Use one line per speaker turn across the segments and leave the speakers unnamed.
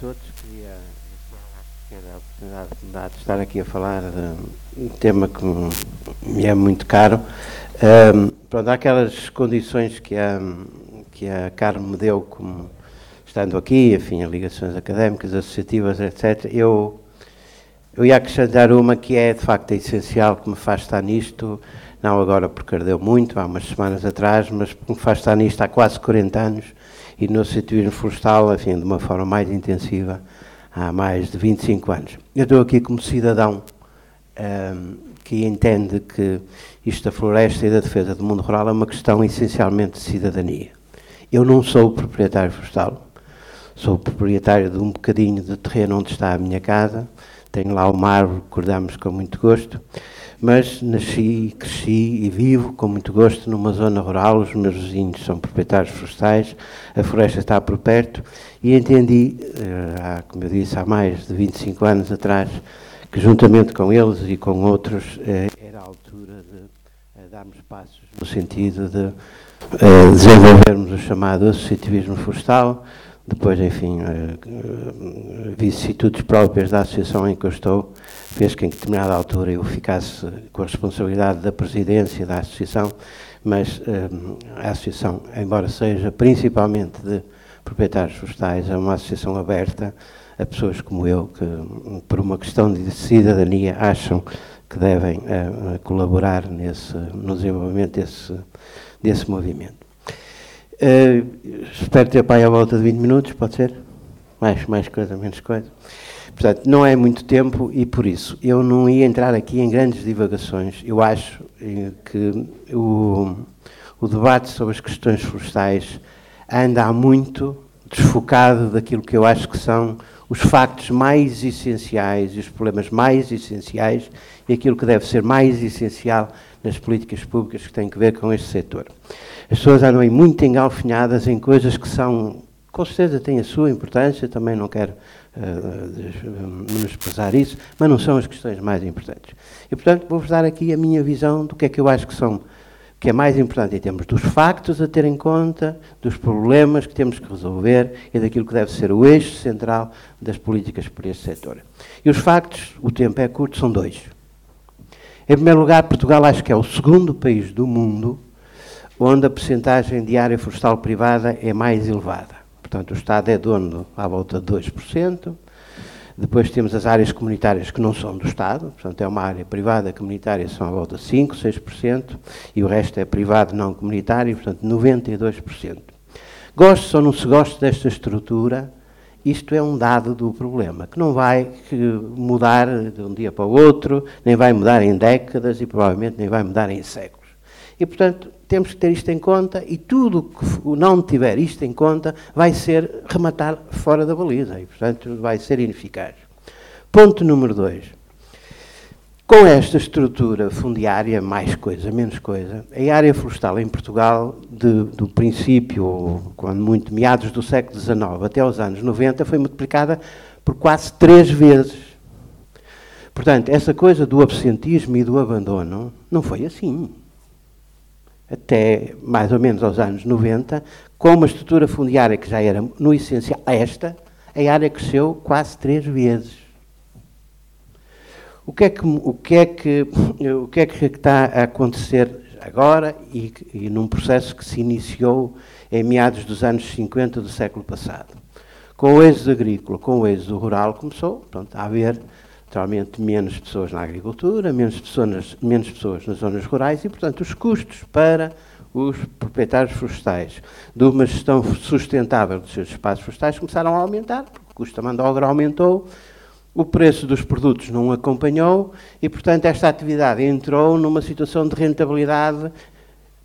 todos. Queria ter a oportunidade de estar aqui a falar de um tema que me é muito caro. Um, pronto, há aquelas condições que a, que a Carmo me deu, como estando aqui, enfim, ligações académicas, associativas, etc. Eu, eu ia acrescentar uma que é, de facto, essencial, que me faz estar nisto, não agora porque ardeu muito, há umas semanas atrás, mas que me faz estar nisto há quase 40 anos, e no associativismo florestal, enfim, de uma forma mais intensiva, há mais de 25 anos. Eu estou aqui como cidadão um, que entende que isto da floresta e da defesa do mundo rural é uma questão essencialmente de cidadania. Eu não sou proprietário florestal, sou proprietário de um bocadinho de terreno onde está a minha casa, tenho lá uma árvore que com muito gosto, mas nasci, cresci e vivo com muito gosto numa zona rural, os meus vizinhos são proprietários florestais, a floresta está por perto. E entendi, eh, há, como eu disse, há mais de 25 anos atrás, que juntamente com eles e com outros eh, era a altura de eh, darmos passos no sentido de desenvolvermos o chamado associativismo florestal, depois, enfim, vicissitudes próprias da associação em que eu estou, fez que em determinada altura eu ficasse com a responsabilidade da presidência da associação, mas a associação, embora seja principalmente de proprietários florestais, é uma associação aberta a pessoas como eu, que por uma questão de cidadania acham que devem colaborar nesse, no desenvolvimento desse, desse movimento. Uh, espero ter pai à volta de 20 minutos, pode ser? Mais, mais coisa, menos coisa. Portanto, não é muito tempo e por isso eu não ia entrar aqui em grandes divagações. Eu acho eh, que o, o debate sobre as questões florestais anda há muito desfocado daquilo que eu acho que são os factos mais essenciais e os problemas mais essenciais e aquilo que deve ser mais essencial nas políticas públicas que têm que ver com este setor. As pessoas andam aí muito engalfinhadas em coisas que são, com certeza têm a sua importância, também não quero uh, menosprezar isso, mas não são as questões mais importantes. E, portanto, vou-vos dar aqui a minha visão do que é que eu acho que são que é mais importante em termos dos factos a ter em conta, dos problemas que temos que resolver e daquilo que deve ser o eixo central das políticas por este setor. E os factos, o tempo é curto, são dois. Em primeiro lugar, Portugal acho que é o segundo país do mundo onde a percentagem de área florestal privada é mais elevada. Portanto, o Estado é dono à volta de 2%, depois temos as áreas comunitárias que não são do Estado, portanto é uma área privada comunitária, são à volta de 5%, 6%, e o resto é privado não comunitário, portanto 92%. Gosto ou não se gosta desta estrutura, isto é um dado do problema, que não vai mudar de um dia para o outro, nem vai mudar em décadas e provavelmente nem vai mudar em séculos. E, portanto, temos que ter isto em conta e tudo que não tiver isto em conta vai ser rematar fora da baliza e, portanto, vai ser ineficaz. Ponto número dois. Com esta estrutura fundiária, mais coisa, menos coisa, a área florestal em Portugal, de, do princípio, quando muito, meados do século XIX até os anos 90, foi multiplicada por quase três vezes. Portanto, essa coisa do absentismo e do abandono não foi assim até mais ou menos aos anos 90, com uma estrutura fundiária que já era no essencial esta, a área cresceu quase três vezes. O que é que, o que, é que, o que, é que está a acontecer agora e, e num processo que se iniciou em meados dos anos 50 do século passado? Com o êxodo agrícola, com o êxodo rural, começou pronto, a haver naturalmente menos pessoas na agricultura, menos pessoas, menos pessoas nas zonas rurais e, portanto, os custos para os proprietários florestais de uma gestão sustentável dos seus espaços florestais começaram a aumentar, porque o custo da mão de obra aumentou, o preço dos produtos não acompanhou e, portanto, esta atividade entrou numa situação de rentabilidade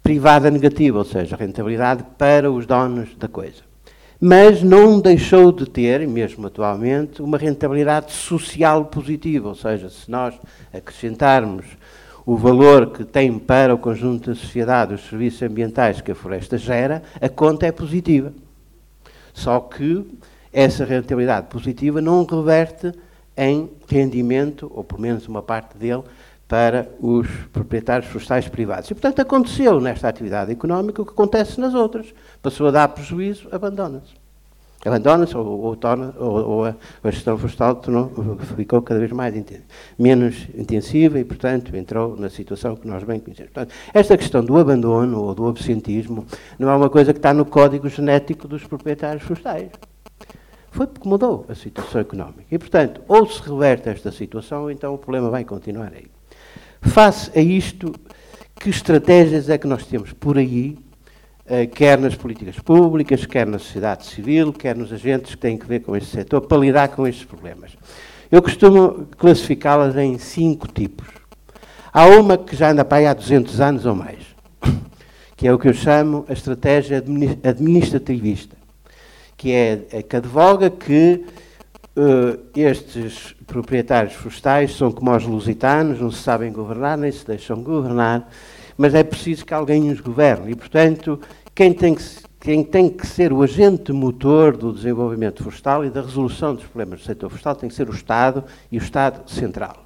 privada negativa, ou seja, rentabilidade para os donos da coisa mas não deixou de ter, mesmo atualmente, uma rentabilidade social positiva, ou seja, se nós acrescentarmos o valor que tem para o conjunto da sociedade os serviços ambientais que a floresta gera, a conta é positiva. Só que essa rentabilidade positiva não reverte em rendimento, ou pelo menos uma parte dele, para os proprietários florestais privados. E, portanto, aconteceu nesta atividade económica o que acontece nas outras. Passou a dar prejuízo, abandona-se. abandona-se ou, ou, ou, ou a, a, gestão florestal tornou, ficou cada vez mais menos intensiva e, portanto, entrou na situação que nós bem conhecemos. Portanto, esta questão do abandono ou do absentismo não é uma coisa que está no código genético dos proprietários florestais. Foi porque mudou a situação económica. E, portanto, ou se reverte esta situação, ou então o problema vai continuar aí. Face a isto, que estratégias é que nós temos por aí eh, quer nas políticas públicas, quer na sociedade civil, quer nos agentes que têm que ver com este setor, para lidar com estes problemas. Eu costumo classificá-las em cinco tipos. Há uma que já anda para aí há 200 anos ou mais, que é o que eu chamo a estratégia administrativista, que é a que advoga que uh, estes proprietários florestais são como os lusitanos, não se sabem governar, nem se deixam governar, mas é preciso que alguém os governe. E, portanto, quem tem que, quem tem que ser o agente motor do desenvolvimento florestal e da resolução dos problemas do setor florestal tem que ser o Estado e o Estado central.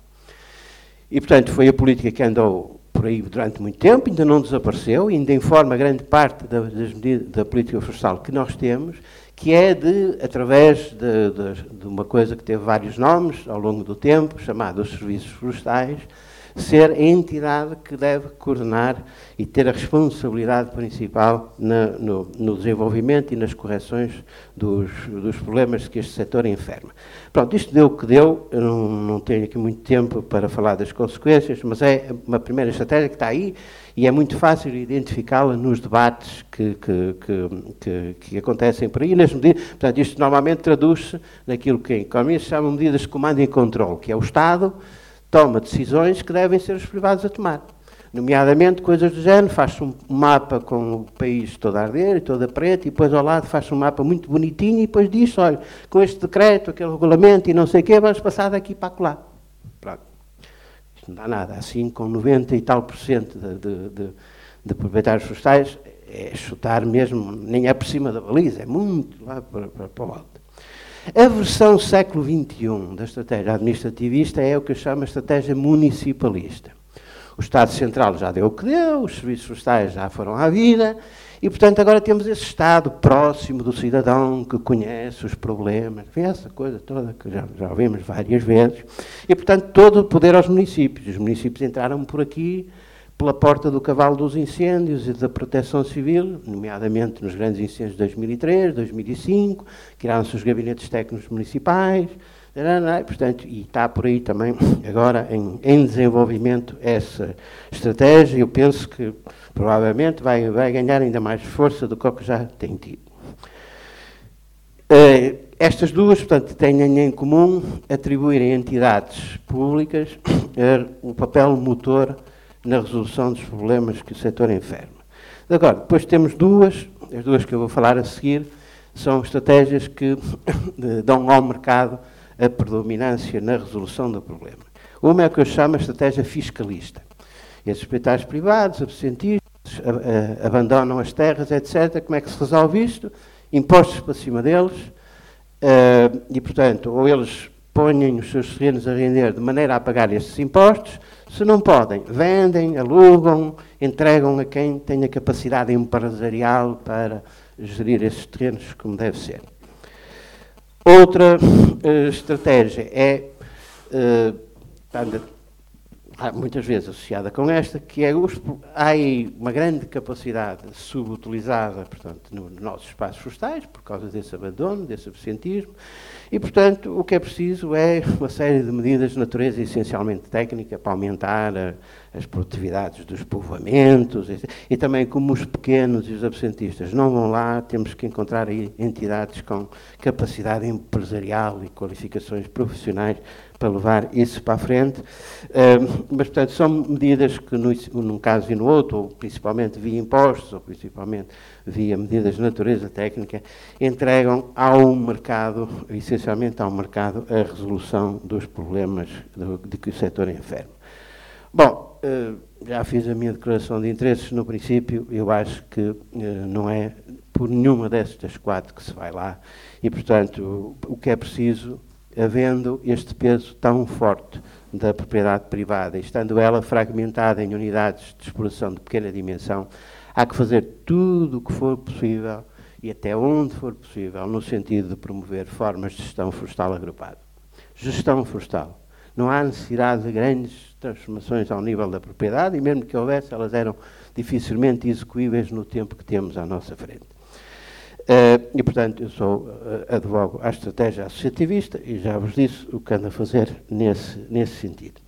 E, portanto, foi a política que andou por aí durante muito tempo, ainda não desapareceu, ainda informa grande parte da, das medidas, da política florestal que nós temos, que é de, através de, de, de, uma coisa que teve vários nomes ao longo do tempo, chamada os serviços florestais, ser a entidade que deve coordenar e ter a responsabilidade principal na, no, no, desenvolvimento e nas correções dos, dos, problemas que este setor enferma. Pronto, isto deu o que deu, eu não, não tenho aqui muito tempo para falar das consequências, mas é uma primeira estratégia que está aí e é muito fácil identificá-la nos debates que, que, que, que, acontecem por aí. Nas medidas, portanto, isto normalmente traduz-se naquilo que em economia se chama medidas de comando e controle, que é o Estado toma decisões que devem ser os privados a tomar. Nomeadamente coisas do género, faz-se um mapa com o país todo a arder e todo a preto, e depois ao lado faz-se um mapa muito bonitinho, e depois diz, olha, com este decreto, aquele regulamento e não sei o quê, vamos passar daqui para lá. Pronto. Isto não dá nada. Assim, com 90 e tal por cento de, de, de, de proprietários florestais, é chutar mesmo, nem é por cima da baliza, é muito lá para, para, para o alto. A versão século XXI da estratégia administrativista é o que eu chamo de estratégia municipalista. O Estado Central já deu o que deu, os serviços florestais já foram à vida, e, portanto, agora temos esse Estado próximo do cidadão, que conhece os problemas, essa coisa toda que já, já ouvimos várias vezes, e, portanto, todo o poder aos municípios. Os municípios entraram por aqui pela porta do cavalo dos incêndios e da proteção civil, nomeadamente nos grandes incêndios de 2003, 2005, criaram-se os gabinetes técnicos municipais, portanto, e está por aí também agora em, em, desenvolvimento essa estratégia. Eu penso que provavelmente vai, vai ganhar ainda mais força do que o que já tem tido. Uh, estas duas, portanto, têm em comum atribuir a entidades públicas uh, o papel motor na resolução dos problemas que o setor enferma. Agora, depois temos duas, as duas que eu vou falar a seguir, são estratégias que dão ao mercado a predominância na resolução do problema. Uma é o que eu chamo a estratégia fiscalista. Esses hospitais privados, absentistas, abandonam as terras, etc. Como é que se resolve isto? Impostos para cima deles, uh, e, portanto, ou eles põem os seus terrenos a render de maneira a pagar esses impostos, se não podem, vendem, alugam, entregam a quem tem a capacidade empresarial para gerir esses terrenos como deve ser. Outra uh, estratégia é, uh, muitas vezes associada com esta, que é há uma grande capacidade subutilizada, portanto, nos no nossos espaços florestais, por causa desse abandono, desse absentismo, e, portanto, o que é preciso é uma série de medidas de natureza essencialmente técnica para aumentar a, as produtividades dos povoamentos e, também como os pequenos e os absentistas não vão lá, temos que encontrar aí entidades com capacidade empresarial e qualificações profissionais para levar isso para a frente. Mas, portanto, são medidas que, num caso e no outro, ou principalmente via impostos, ou principalmente via medidas de natureza técnica, entregam ao mercado, essencialmente ao mercado, a resolução dos problemas de que o setor enferma. Bom, uh, já fiz a minha declaração de interesses no princípio, eu acho que uh, não é por nenhuma destas quatro que se vai lá, e, portanto, o que é preciso havendo este peso tão forte da propriedade privada, estando ela fragmentada em unidades de exploração de pequena dimensão, há que fazer tudo o que for possível e até onde for possível, no sentido de promover formas de gestão florestal agrupada. Gestão florestal. Não há necessidade de grandes transformações ao nível da propriedade e mesmo que houvesse, elas eram dificilmente execuíveis no tempo que temos à nossa frente. Uh, e, portanto, eu sou uh, advogo à estratégia associativista e já vos disse o que ando a fazer nesse, nesse sentido.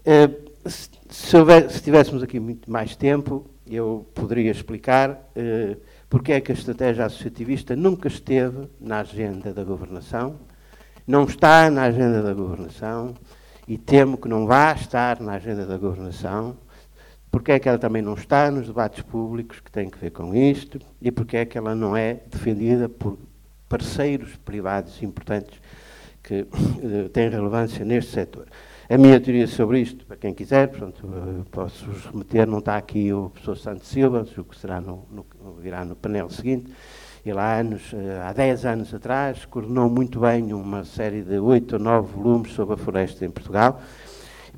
Uh, se, se, houver, se, tivéssemos aqui muito mais tempo, eu poderia explicar uh, porque é que a estratégia associativista nunca esteve na agenda da governação, não está na agenda da governação e temo que não vá estar na agenda da governação porque é que ela também não está nos debates públicos que têm que ver com isto e porque é que ela não é defendida por parceiros privados importantes que uh, têm relevância neste setor. A minha teoria sobre isto, para quem quiser, portanto, posso-vos remeter, não está aqui o professor Santos Silva, o que será no, no, virá no painel seguinte, ele há anos, eh, há 10 anos atrás, coordenou muito bem uma série de 8 ou 9 volumes sobre a floresta em Portugal,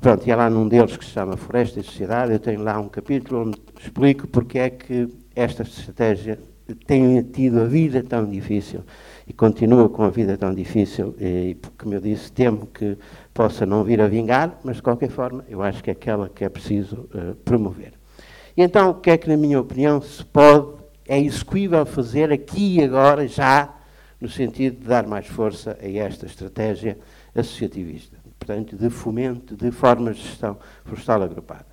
Pronto, e lá num deles que se chama Floresta e Sociedade, eu tenho lá um capítulo onde explico porque é que esta estratégia tem tido a vida tão difícil e continua com a vida tão difícil. E, como eu disse, temo que possa não vir a vingar, mas de qualquer forma eu acho que é aquela que é preciso uh, promover. E então, o que é que, na minha opinião, se pode, é execuível fazer aqui e agora, já, no sentido de dar mais força a esta estratégia associativista? portanto, de fomento de formas de gestão florestal agrupada.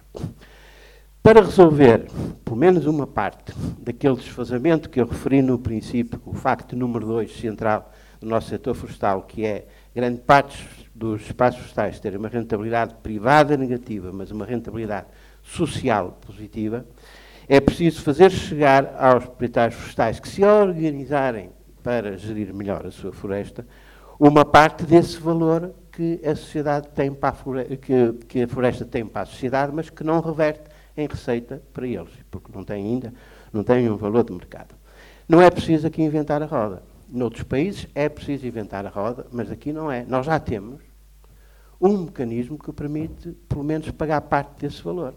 Para resolver, pelo menos uma parte, daquele desfazamento que eu referi no princípio, o facto número dois central do nosso setor florestal, que é grande parte dos espaços florestais terem uma rentabilidade privada negativa, mas uma rentabilidade social positiva, é preciso fazer chegar aos proprietários florestais que se organizarem para gerir melhor a sua floresta, uma parte desse valor que a sociedade tem para a floresta, que, que a floresta tem para a sociedade, mas que não reverte em receita para eles, porque não tem ainda, não tem um valor de mercado. Não é preciso aqui inventar a roda. Noutros países é preciso inventar a roda, mas aqui não é. Nós já temos um mecanismo que permite, pelo menos, pagar parte desse valor.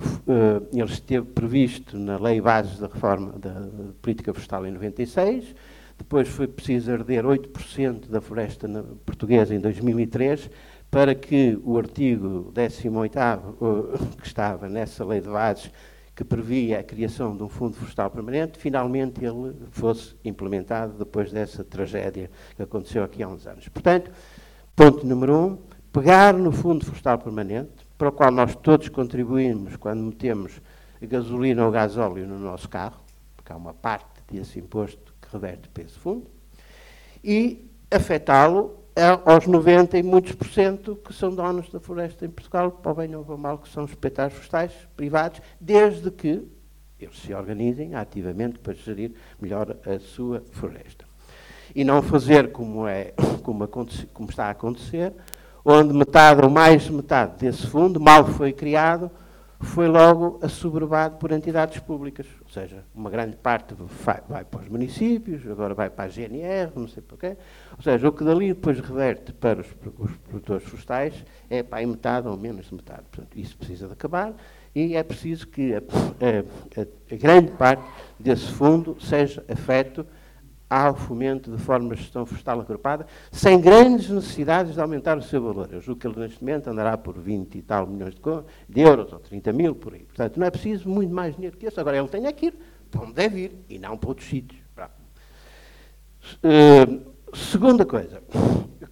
Uh, ele esteve previsto na Lei Bases da Reforma da Política Florestal em 96, depois foi preciso arder 8% da floresta portuguesa em 2003 para que o artigo 18º, que estava nessa lei de bases, que previa a criação de um fundo florestal permanente, finalmente ele fosse implementado depois dessa tragédia que aconteceu aqui há uns anos. Portanto, ponto número um, pegar no fundo florestal permanente, para o qual nós todos contribuímos quando metemos gasolina ou gasóleo no nosso carro, porque há uma parte desse imposto que reverte para esse fundo, e afetá-lo aos 90 e muitos por cento que são donos da floresta em Portugal, para o bem ou para o mal, que são os proprietários florestais privados, desde que eles se organizem ativamente para gerir melhor a sua floresta. E não fazer como, é, como, como está a acontecer, onde metade ou mais de metade desse fundo, mal foi criado, foi logo assoberbado por entidades públicas. Ou seja, uma grande parte vai, para os municípios, agora vai para a GNR, não sei porquê. Ou seja, o que dali depois reverte para os, os produtores florestais é para aí metade ou menos de metade. Portanto, isso precisa de acabar e é preciso que a, a, a, a grande parte desse fundo seja afeto ao fomento de formas de gestão florestal agrupada, sem grandes necessidades de aumentar o seu valor. Eu julgo que ele neste momento andará por 20 e tal milhões de, euros, ou 30 mil, por aí. Portanto, não é preciso muito mais dinheiro que isso. Agora, ele tem que ir para onde deve ir, e não para outros sítios. Uh, segunda coisa,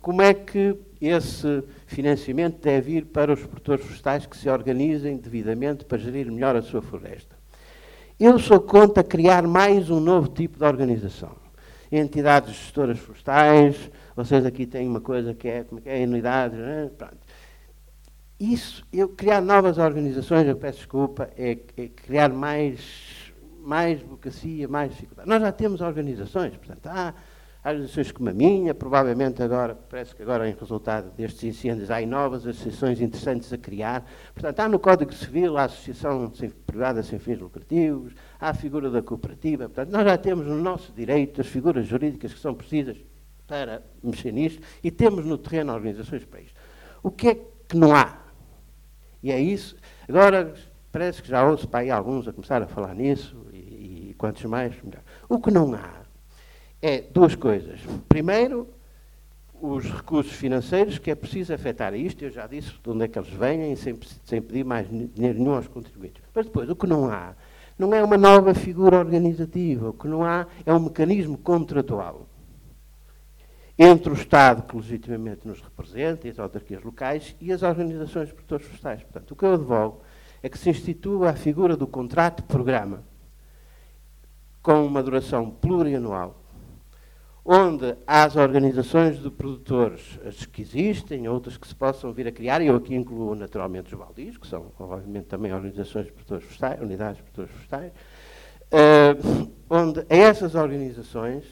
como é que esse financiamento deve ir para os produtores florestais que se organizem devidamente para gerir melhor a sua floresta? Eu sou contra criar mais um novo tipo de organização entidades gestoras florestais, vocês aqui têm uma coisa que é, como é, é unidades, né? pronto. Isso, eu criar novas organizações, eu peço desculpa, é, é criar mais, mais burocracia, mais dificuldade. Nós já temos organizações, portanto, há organizações como a minha, provavelmente agora, parece que agora em resultado destes incêndios há novas associações interessantes a criar. Portanto, há no Código Civil a Associação Privada Sem Fins Lucrativos, há a figura da cooperativa. Portanto, nós já temos no nosso direito as figuras jurídicas que são precisas para mexer nisto e temos no terreno organizações para isto. O que é que não há? E é isso. Agora, parece que já ouço para aí alguns a começar a falar nisso e, e quantos mais, melhor. O que não há é duas coisas. Primeiro, os recursos financeiros, que é preciso afetar isto, eu já disse de onde é que eles vêm, sem, sem pedir mais dinheiro nenhum aos contribuintes. Mas depois, o que não há, não é uma nova figura organizativa, o que não há é um mecanismo contratual entre o Estado, que legitimamente nos representa, e as autarquias locais, e as organizações de produtores. Portanto, o que eu advogo é que se institua a figura do contrato-programa, com uma duração plurianual, onde as organizações de produtores, as que existem, outras que se possam vir a criar, e eu aqui incluo naturalmente os baldios, que são, obviamente, também organizações de produtores florestais, unidades de produtores florestais, uh, onde a essas organizações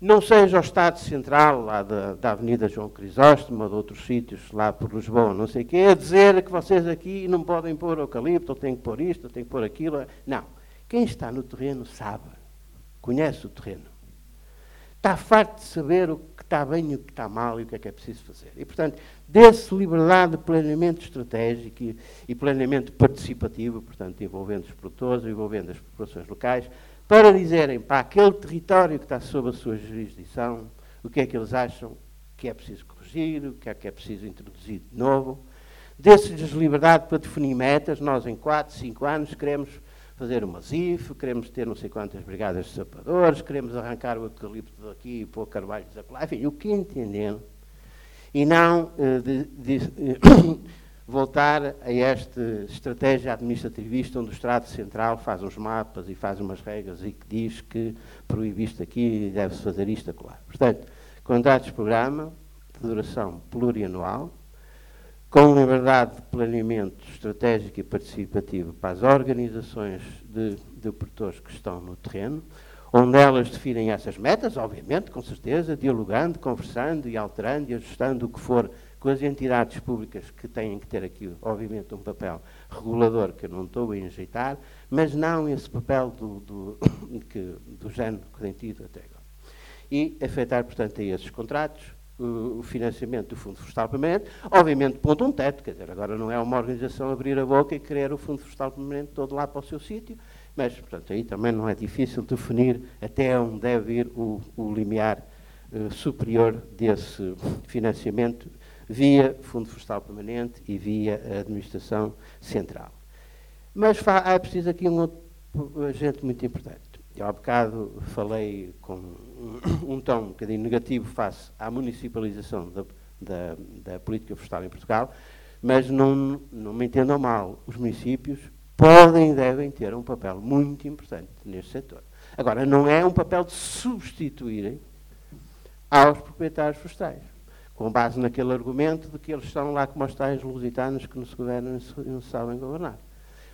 não seja o Estado Central, lá da, da Avenida João Crisóstomo, ou de outros sítios, lá por Lisboa, não sei o quê, a dizer que vocês aqui não podem pôr eucalipto, ou têm que pôr isto, ou têm que pôr aquilo. Não. Quem está no terreno sabe, conhece o terreno. Está farto de saber o que está bem e o que está mal e o que é que é preciso fazer. E, portanto, desse liberdade de planeamento estratégico e, planeamento participativo, portanto, envolvendo os produtores, envolvendo as populações locais, para dizerem para aquele território que está sob a sua jurisdição o que é que eles acham que é preciso corrigir, o que é que é preciso introduzir de novo. Desse-lhes liberdade para definir metas. Nós, em 4, 5 anos, queremos fazer uma ZIF, queremos ter não sei quantas brigadas de sapadores, queremos arrancar o eucalipto daqui e pôr carvalhos lá, enfim, o que entendendo. E não uh, de, de, uh, voltar a esta estratégia administrativista onde o Estado Central faz uns mapas e faz umas regras e que diz que proíbe isto aqui e deve-se fazer isto acolá. Portanto, contratos de programa de duração plurianual, com liberdade de planeamento estratégico e participativo para as organizações de, de produtores que estão no terreno, onde elas definem essas metas, obviamente, com certeza, dialogando, conversando e alterando e ajustando o que for com as entidades públicas que têm que ter aqui, obviamente, um papel regulador que eu não estou a enjeitar, mas não esse papel do, do, que, do género que tem tido até agora. E afetar, portanto, a esses contratos o, financiamento do Fundo Florestal Permanente, obviamente pondo um teto, quer dizer, agora não é uma organização abrir a boca e querer o Fundo Florestal Permanente todo lá para o seu sítio, mas, portanto, aí também não é difícil definir até onde deve ir o, o limiar uh, superior desse financiamento via Fundo Florestal Permanente e via a Administração Central. Mas há preciso aqui um outro agente muito importante. Eu há bocado falei com um tom um bocadinho negativo face à municipalização da, da, da política florestal em Portugal, mas não, não me entendam mal, os municípios podem e devem ter um papel muito importante neste setor. Agora, não é um papel de substituírem aos proprietários florestais com base naquele argumento de que eles estão lá como os tais lusitanos que não se governam e não sabem governar.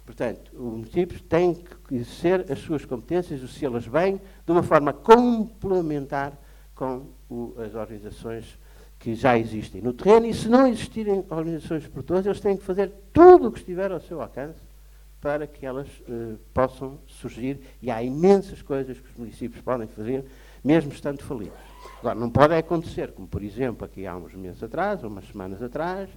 Portanto, os municípios têm que exercer as suas competências, exercê-las bem, de uma forma complementar com o, as organizações que já existem no terreno, e se não existirem organizações de produtores, eles têm que fazer tudo o que estiver ao seu alcance para que elas eh, possam surgir, e há imensas coisas que os municípios podem fazer, mesmo estando falidos. Agora, não pode acontecer, como por exemplo, aqui há uns meses atrás, umas semanas atrás,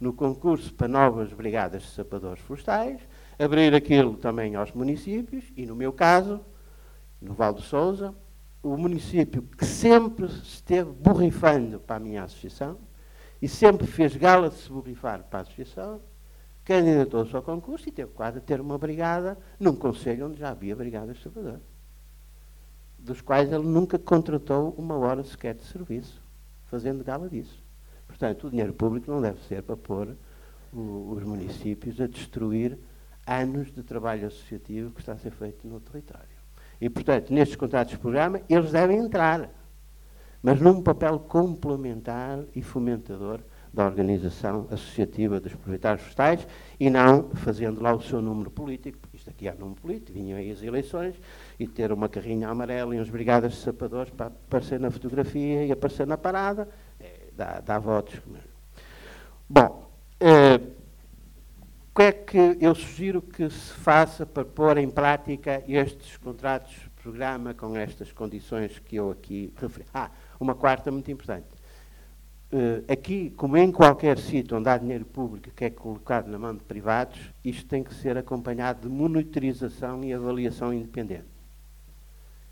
no concurso para novas brigadas de sapadores florestais, abrir aquilo também aos municípios, e no meu caso, no Val do Souza, o município que sempre esteve borrifando para a minha associação e sempre fez gala de se borrifar para a associação, candidatou-se ao concurso e teve quase a ter uma brigada num conselho onde já havia brigadas de sapadores dos quais ele nunca contratou uma hora sequer de serviço, fazendo gala disso. Portanto, o dinheiro público não deve ser para pôr o, os municípios a destruir anos de trabalho associativo que está a ser feito no território. E, portanto, nestes contratos de programa, eles devem entrar, mas num papel complementar e fomentador da organização associativa dos proprietários florestais e não fazendo lá o seu número político, porque isto aqui é número político, vinham aí as eleições, e ter uma carrinha amarela e uns brigadas de sapadores para aparecer na fotografia e aparecer na parada, é, dá, dá votos. Bom, é, que é que eu sugiro que se faça para pôr em prática estes contratos programa com estas condições que eu aqui referi? Ah, uma quarta muito importante. Uh, aqui, como em qualquer sítio onde há dinheiro público que é colocado na mão de privados, isto tem que ser acompanhado de monitorização e avaliação independente.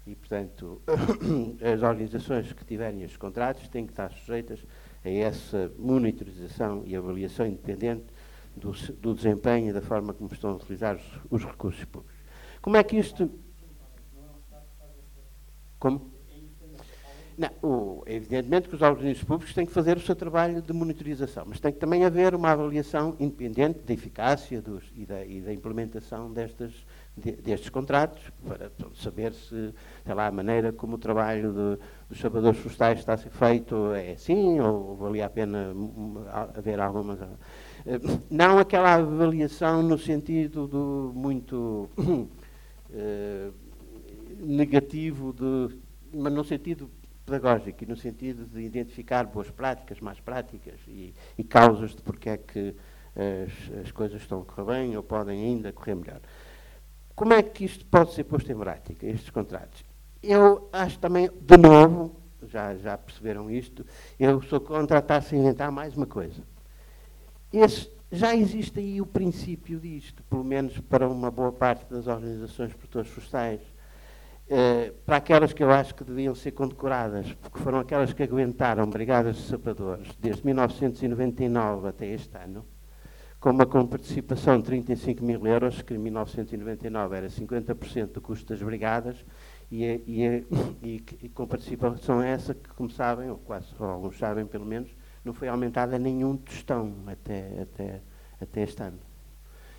E, portanto, as organizações que tiverem estes contratos têm que estar sujeitas a essa monitorização e avaliação independente do, do desempenho e da forma como estão a utilizar os, os recursos públicos. Como é que isto. Como? Não, o, evidentemente que os organismos públicos têm que fazer o seu trabalho de monitorização, mas tem que também haver uma avaliação independente da eficácia dos, e, da, e, da, implementação de, destes contratos, para saber se, sei lá, a maneira como o trabalho de, dos salvadores florestais está a ser feito é assim, ou valia a pena haver algumas. Eh, não aquela avaliação no sentido do muito uh, negativo, de, mas no sentido pedagógico e no sentido de identificar boas práticas, más práticas e, e causas de porque é que as, as, coisas estão a correr bem ou podem ainda correr melhor. Como é que isto pode ser posto em prática, estes contratos? Eu acho também, de novo, já, já perceberam isto, eu sou contra estar-se a inventar mais uma coisa. Esse, já existe aí o princípio disto, pelo menos para uma boa parte das organizações produtoras florestais eh, para aquelas que eu acho que deviam ser condecoradas, porque foram aquelas que aguentaram brigadas de sapadores desde 1999 até este ano, com uma participação de 35 mil euros, que em 1999 era 50% do custo das brigadas, e, e, e, e, com participação essa que, como sabem, ou quase ou alguns sabem pelo menos, não foi aumentada nenhum tostão até, até, até este ano.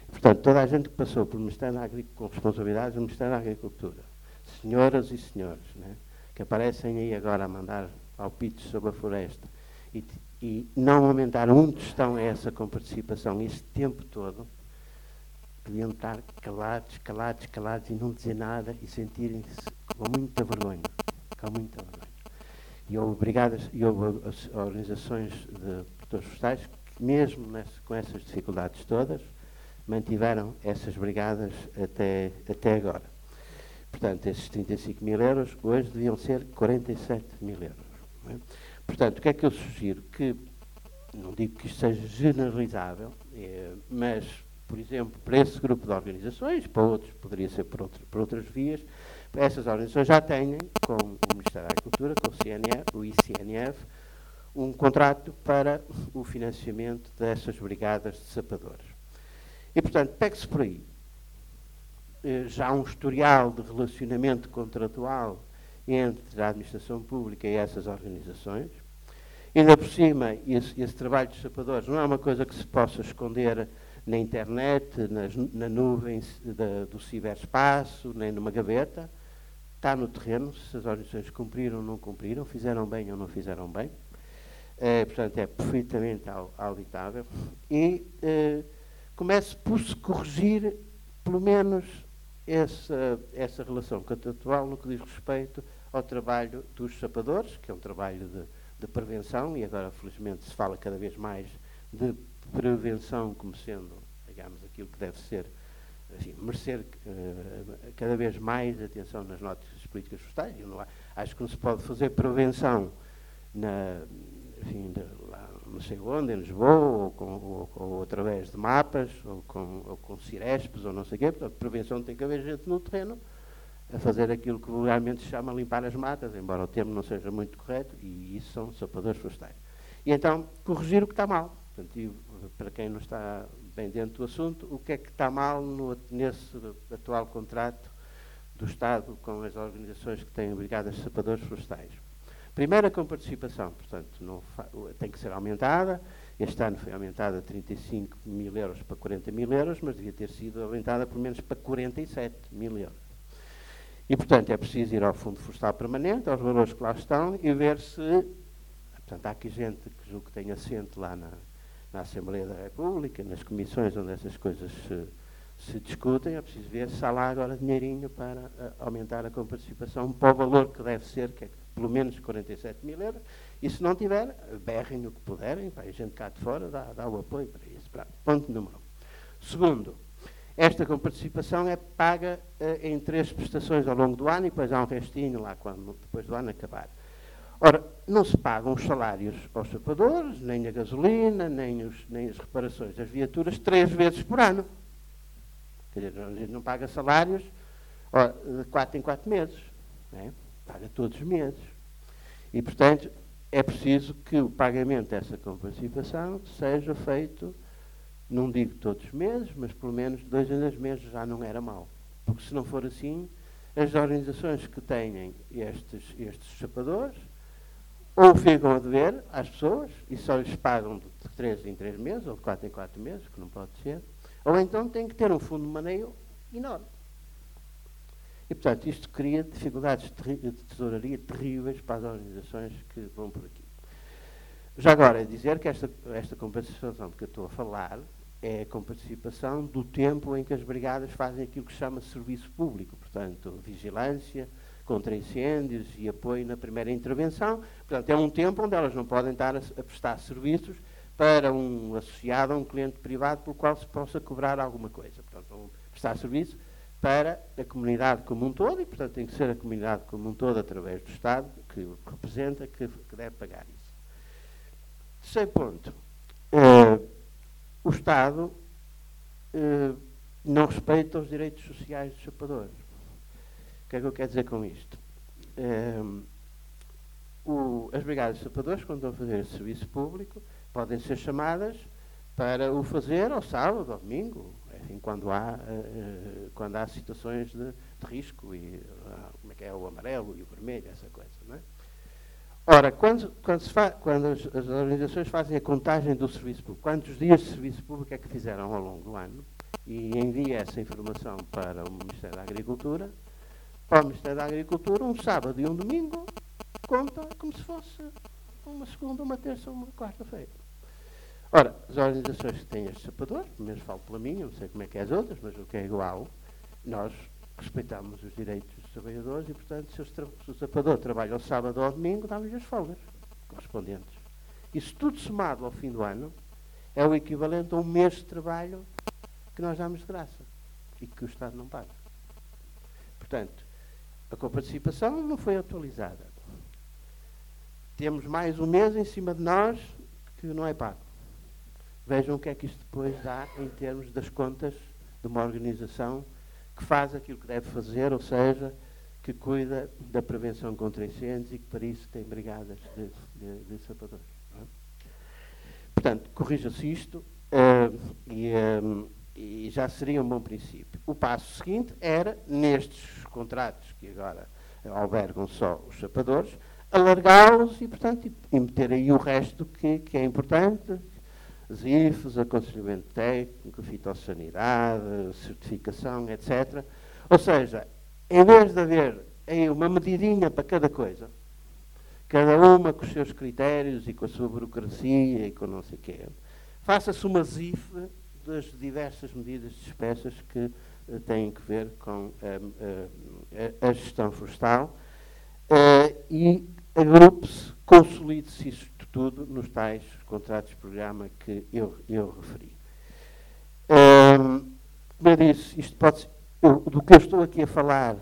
Portanto, toda a gente que passou pelo Ministério da Agricultura, com responsabilidades do Ministério da Agricultura, senhoras e senhores, né, que aparecem aí agora a mandar palpites sobre a floresta e, e não aumentaram um tostão a essa com participação este tempo todo, deviam estar calados, calados, calados e não dizer nada e sentirem-se com muita vergonha. Com muita vergonha. E houve, brigadas, e houve organizações de produtores florestais que, mesmo nesse, com essas dificuldades todas, mantiveram essas brigadas até, até agora. Portanto, esses 35 mil euros hoje deviam ser 47 mil euros. É? Portanto, o que é que eu sugiro? Que, não digo que isto seja generalizável, é, mas, por exemplo, para esse grupo de organizações, para outros, poderia ser por, outro, por outras vias, essas organizações já têm, com o Ministério da Agricultura, com o, CNF, o ICNF, um contrato para o financiamento dessas brigadas de sapadores. E, portanto, pegue-se por aí. Eh, já um historial de relacionamento contratual entre a administração pública e essas organizações. Ainda por cima, esse, esse trabalho dos sapadores não é uma coisa que se possa esconder na internet, nas, na nuvem da, do ciberespaço, nem numa gaveta. Está no terreno, se as organizações cumpriram ou não cumpriram, fizeram bem ou não fizeram bem. É, portanto, é perfeitamente auditável. E eh, comece por se corrigir, pelo menos, essa, essa relação contratual no que diz respeito ao trabalho dos sapadores, que é um trabalho de, de prevenção, e agora, felizmente, se fala cada vez mais de prevenção como sendo, digamos, aquilo que deve ser, assim, merecer uh, cada vez mais atenção nas notícias políticas florestais. Não, acho que não se pode fazer prevenção na, enfim, de, lá, não sei onde, em Lisboa, ou, com, ou, ou através de mapas, ou com, ou com cirespes, ou não sei o quê. Portanto, prevenção tem que haver gente no terreno a fazer aquilo que vulgarmente se chama limpar as matas, embora o termo não seja muito correto, e isso são sapadores florestais. E então, corrigir o que está mal. Portanto, para quem não está bem dentro do assunto, o que é que está mal no, nesse atual contrato do Estado com as organizações que têm brigadas de sapadores florestais? Primeira com participação, portanto, não tem que ser aumentada. Este ano foi aumentada de 35 mil euros para 40 mil euros, mas devia ter sido aumentada pelo menos para 47 mil euros. E, portanto, é preciso ir ao Fundo Florestal Permanente, aos valores que lá estão, e ver se. Portanto, há aqui gente que julgo que tem assento lá na, na Assembleia da República, nas comissões onde essas coisas se, se discutem, é preciso ver se há lá agora dinheirinho para uh, aumentar a comparticipação para o valor que deve ser, que é pelo menos 47 mil euros, e se não tiver, berrem no que puderem, a gente cá de fora dá, dá o apoio para isso. Ponto número um. Segundo, esta comparticipação é paga uh, em três prestações ao longo do ano e depois há um restinho lá quando, depois do ano acabar. Ora, não se pagam os salários aos sapadores, nem a gasolina, nem, os, nem as reparações das viaturas três vezes por ano. Quer dizer, a gente não paga salários ora, de quatro em quatro meses. é? paga todos os meses. E, portanto, é preciso que o pagamento dessa comparticipação seja feito, não digo todos os meses, mas pelo menos dois em dois meses já não era mau. Porque se não for assim, as organizações que têm estes, estes chapadores ou ficam a dever às pessoas e só lhes pagam de 3 em 3 meses ou de 4 em 4 meses, que não pode ser, ou então têm que ter um fundo de maneio enorme. E, portanto, isto cria dificuldades de tesouraria terríveis para as organizações que vão por aqui. Já agora, é dizer que esta, esta compensação de que eu estou a falar é a comparticipação do tempo em que as brigadas fazem aquilo que se chama serviço público, portanto, vigilância contra incêndios e apoio na primeira intervenção. Portanto, é um tempo onde elas não podem estar a, a prestar serviços para um associado a um cliente privado pelo qual se possa cobrar alguma coisa. Portanto, vão prestar serviço para a comunidade como um todo e, portanto, tem que ser a comunidade como um todo, através do Estado, que representa, que, que deve pagar isso. Terceiro ponto. Uh, o Estado uh, não respeita os direitos sociais dos chapadores. O que é que eu quero dizer com isto? Uh, o, as brigadas de chapadores, quando vão fazer serviço público, podem ser chamadas para o fazer ao sábado, ao domingo, enfim, quando há, uh, quando há situações de, de risco, e uh, como é que é o amarelo e o vermelho, essa coisa. Não é? Ora, quando, quando, quando as, as, organizações fazem a contagem do serviço público, quantos dias de serviço público é que fizeram ao longo do ano, e envia essa informação para o Ministério da Agricultura, para o Ministério da Agricultura, um sábado e um domingo, conta como se fosse uma segunda, uma terça uma quarta-feira. Ora, as organizações que têm estes sapadores, pelo menos falo pela minha, não sei como é que é as outras, mas o que é igual, nós respeitamos os direitos dos trabalhadores e, portanto, se, se o sapador trabalha ao sábado ou ao domingo, damos-lhe as folgas correspondentes. Isso tudo somado ao fim do ano é o equivalente a um mês de trabalho que nós damos de graça e que o Estado não paga. Portanto, a coparticipação não foi atualizada. Temos mais um mês em cima de nós que não é pago. Vejam o que é que isto depois dá em termos das contas de uma organização que faz aquilo que deve fazer, ou seja, que cuida da prevenção contra incêndios e que para isso tem brigadas de, de, de sapadores. É? Portanto, corrija-se isto uh, e, um, eh, e, já seria um bom princípio. O passo seguinte era, nestes contratos que agora albergam só os sapadores, alargá-los e, portanto, e meter aí o resto que, que é importante, ZIFs, aconselhamento técnico, fitossanidade, certificação, etc. Ou seja, em vez de haver uma medidinha para cada coisa, cada uma com os seus critérios e com a sua burocracia e com não sei o quê, faça-se uma ZIF das diversas medidas de espécies que uh, têm que ver com uh, uh, a gestão florestal e agrupe-se, consolide-se isso tudo nos tais contratos de programa que eu, eu referi. como eu disse, isto pode eu, do que eu estou aqui a falar,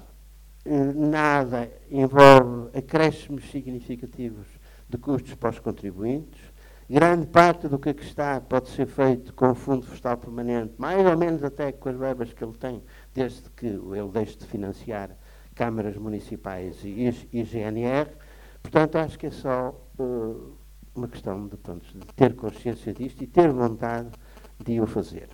eh, nada envolve acréscimos significativos de custos para os contribuintes. Grande parte do que aqui está pode ser feito com o Fundo Florestal Permanente, mais ou menos até com as verbas que ele tem, desde que ele deixe de financiar câmaras municipais e, e GNR. Portanto, acho que é só uh, uma questão de, de ter consciência disto e ter vontade de o fazer.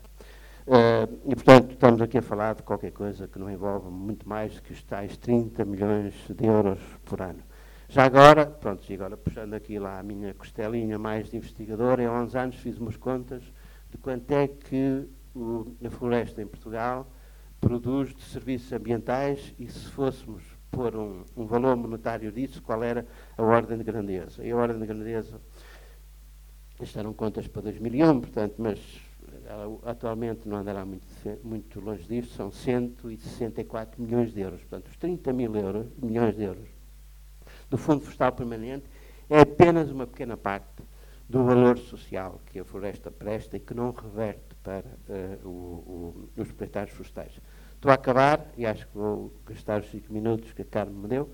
Uh, e, portanto, estamos aqui a falar de qualquer coisa que não envolve muito mais do que os tais 30 milhões de euros por ano. Já agora, pronto, e agora puxando aqui lá a minha costelinha mais de investigador, há 11 anos fiz umas contas de quanto é que o, a floresta em Portugal produz de serviços ambientais e se fôssemos pôr um, um valor monetário disso, qual era a ordem de grandeza. E a ordem de grandeza, isto eram contas para 2001, portanto, mas atualmente não andará muito, muito longe disso, são 164 milhões de euros. Portanto, os 30 mil euros, milhões de euros do Fundo Florestal Permanente é apenas uma pequena parte do valor social que a floresta presta e que não reverte para uh, o, o, os proprietários florestais. Estou a acabar, e acho que vou gastar os 5 minutos que a Carmen me deu,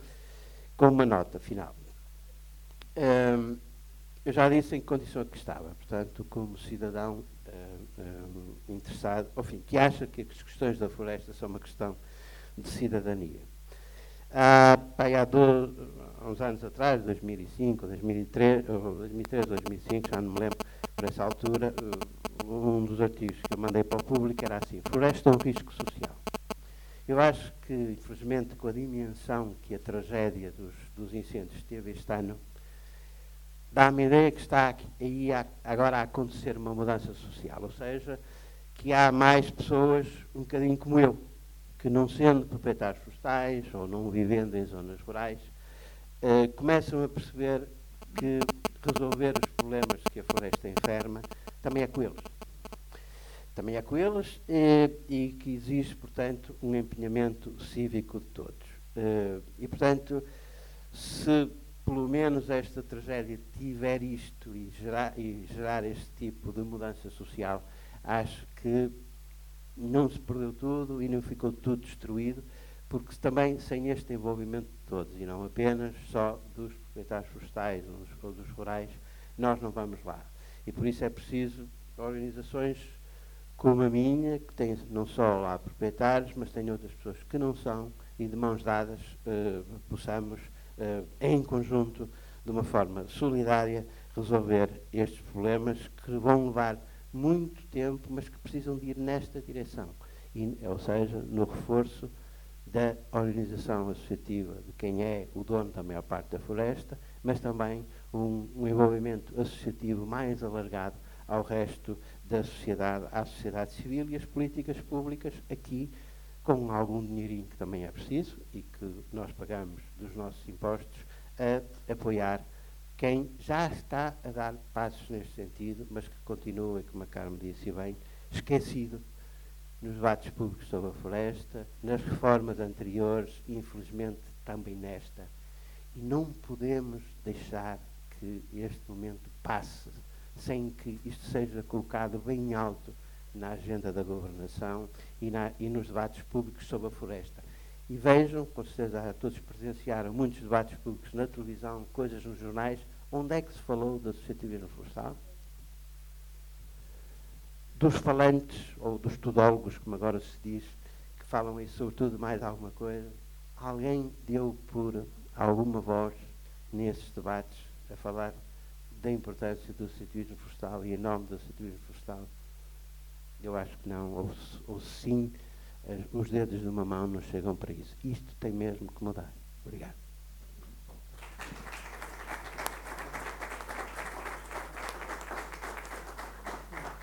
com uma nota final. Um, eu já disse em que condição é que estava, portanto, como cidadão uh, uh, interessado, enfim, que acha que as questões da floresta são uma questão de cidadania. há, há, dois, há uns anos atrás, 2005, 2003, 2003, 2005, já não me lembro, por essa altura, um dos artigos que eu mandei para o público era assim, floresta é um risco social. Eu acho que, infelizmente, com a dimensão que a tragédia dos, dos incêndios teve este ano, dá-me a ideia que está aí agora a acontecer uma mudança social, ou seja, que há mais pessoas um bocadinho como eu, que não sendo proprietários florestais ou não vivendo em zonas rurais, eh, começam a perceber que resolver os problemas que a floresta enferma também é com eles. Também é com eles e, e que exige, portanto, um empenhamento cívico de todos. Eh, e, portanto, se pelo menos esta tragédia tiver isto e gerar, e gerar este tipo de mudança social, acho que não se perdeu tudo e não ficou tudo destruído, porque também sem este envolvimento de todos, e não apenas só dos proprietários florestais ou dos rurais, nós não vamos lá. E por isso é preciso organizações como a minha, que tem não só lá proprietários, mas tem outras pessoas que não são, e de mãos dadas eh, possamos, eh, em conjunto, de uma forma solidária, resolver estes problemas que vão levar muito tempo, mas que precisam de ir nesta direção. E, ou seja, no reforço da organização associativa de quem é o dono da maior parte da floresta, mas também um, um envolvimento associativo mais alargado ao resto da sociedade, à sociedade civil e as políticas públicas aqui, com algum dinheirinho que também é preciso e que nós pagamos dos nossos impostos, a apoiar quem já está a dar passos neste sentido, mas que continua, como a Carmen disse bem, esquecido nos debates públicos sobre a floresta, nas reformas anteriores e, infelizmente, também nesta. E não podemos deixar que este momento passe sem que isto seja colocado bem alto na agenda da governação e, na, e nos debates públicos sobre a floresta. E vejam, com certeza todos presenciaram muitos debates públicos na televisão, coisas nos jornais, onde é que se falou da associativismo florestal? Dos falantes, ou dos tudólogos, como agora se diz, que falam isso sobretudo mais alguma coisa, alguém deu por alguma voz nesses debates a falar da importância do cetivismo florestal e em nome do cetivismo florestal, eu acho que não, ou, ou sim, eh, os dedos de uma mão não chegam para isso. Isto tem mesmo que mudar. Obrigado.